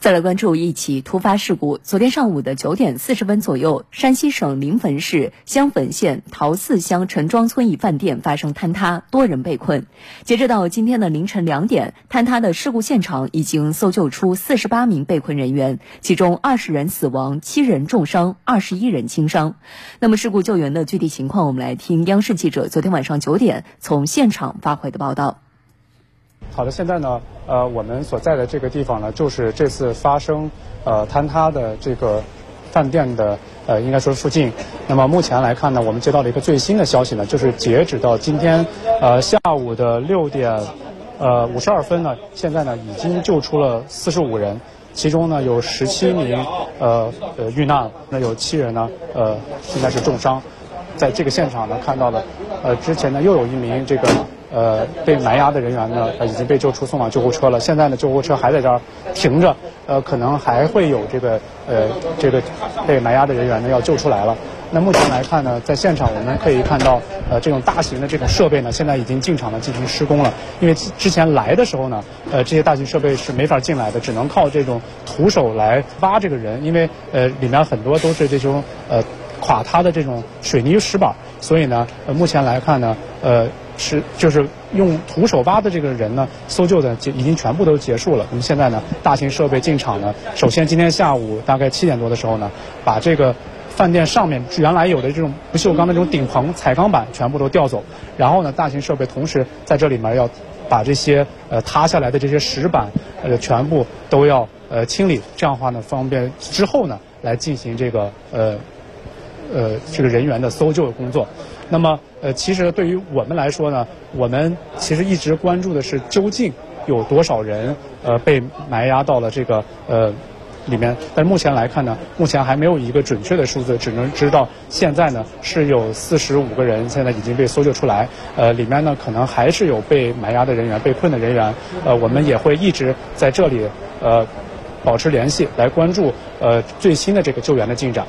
再来关注一起突发事故。昨天上午的九点四十分左右，山西省临汾市襄汾县陶寺乡陈庄村一饭店发生坍塌，多人被困。截止到今天的凌晨两点，坍塌的事故现场已经搜救出四十八名被困人员，其中二十人死亡，七人重伤，二十一人轻伤。那么事故救援的具体情况，我们来听央视记者昨天晚上九点从现场发回的报道。好的，现在呢，呃，我们所在的这个地方呢，就是这次发生呃坍塌的这个饭店的呃，应该说是附近。那么目前来看呢，我们接到了一个最新的消息呢，就是截止到今天呃下午的六点呃五十二分呢，现在呢已经救出了四十五人，其中呢有十七名呃呃遇难，那有七人呢呃应该是重伤。在这个现场呢看到了，呃之前呢又有一名这个。呃，被埋压的人员呢，已经被救出，送往救护车了。现在呢，救护车还在这儿停着，呃，可能还会有这个呃这个被埋压的人员呢要救出来了。那目前来看呢，在现场我们可以看到，呃，这种大型的这种设备呢，现在已经进场了进行施工了。因为之前来的时候呢，呃，这些大型设备是没法进来的，只能靠这种徒手来挖这个人，因为呃里面很多都是这种呃垮塌的这种水泥石板，所以呢，呃，目前来看呢，呃。是，就是用徒手挖的这个人呢，搜救的结已经全部都结束了。那么现在呢，大型设备进场呢，首先今天下午大概七点多的时候呢，把这个饭店上面原来有的这种不锈钢的这种顶棚彩钢板全部都调走，然后呢，大型设备同时在这里面要把这些呃塌下来的这些石板呃全部都要呃清理，这样的话呢，方便之后呢来进行这个呃。呃，这个人员的搜救工作，那么呃，其实对于我们来说呢，我们其实一直关注的是究竟有多少人呃被埋压到了这个呃里面。但目前来看呢，目前还没有一个准确的数字，只能知道现在呢是有四十五个人现在已经被搜救出来。呃，里面呢可能还是有被埋压的人员、被困的人员。呃，我们也会一直在这里呃保持联系，来关注呃最新的这个救援的进展。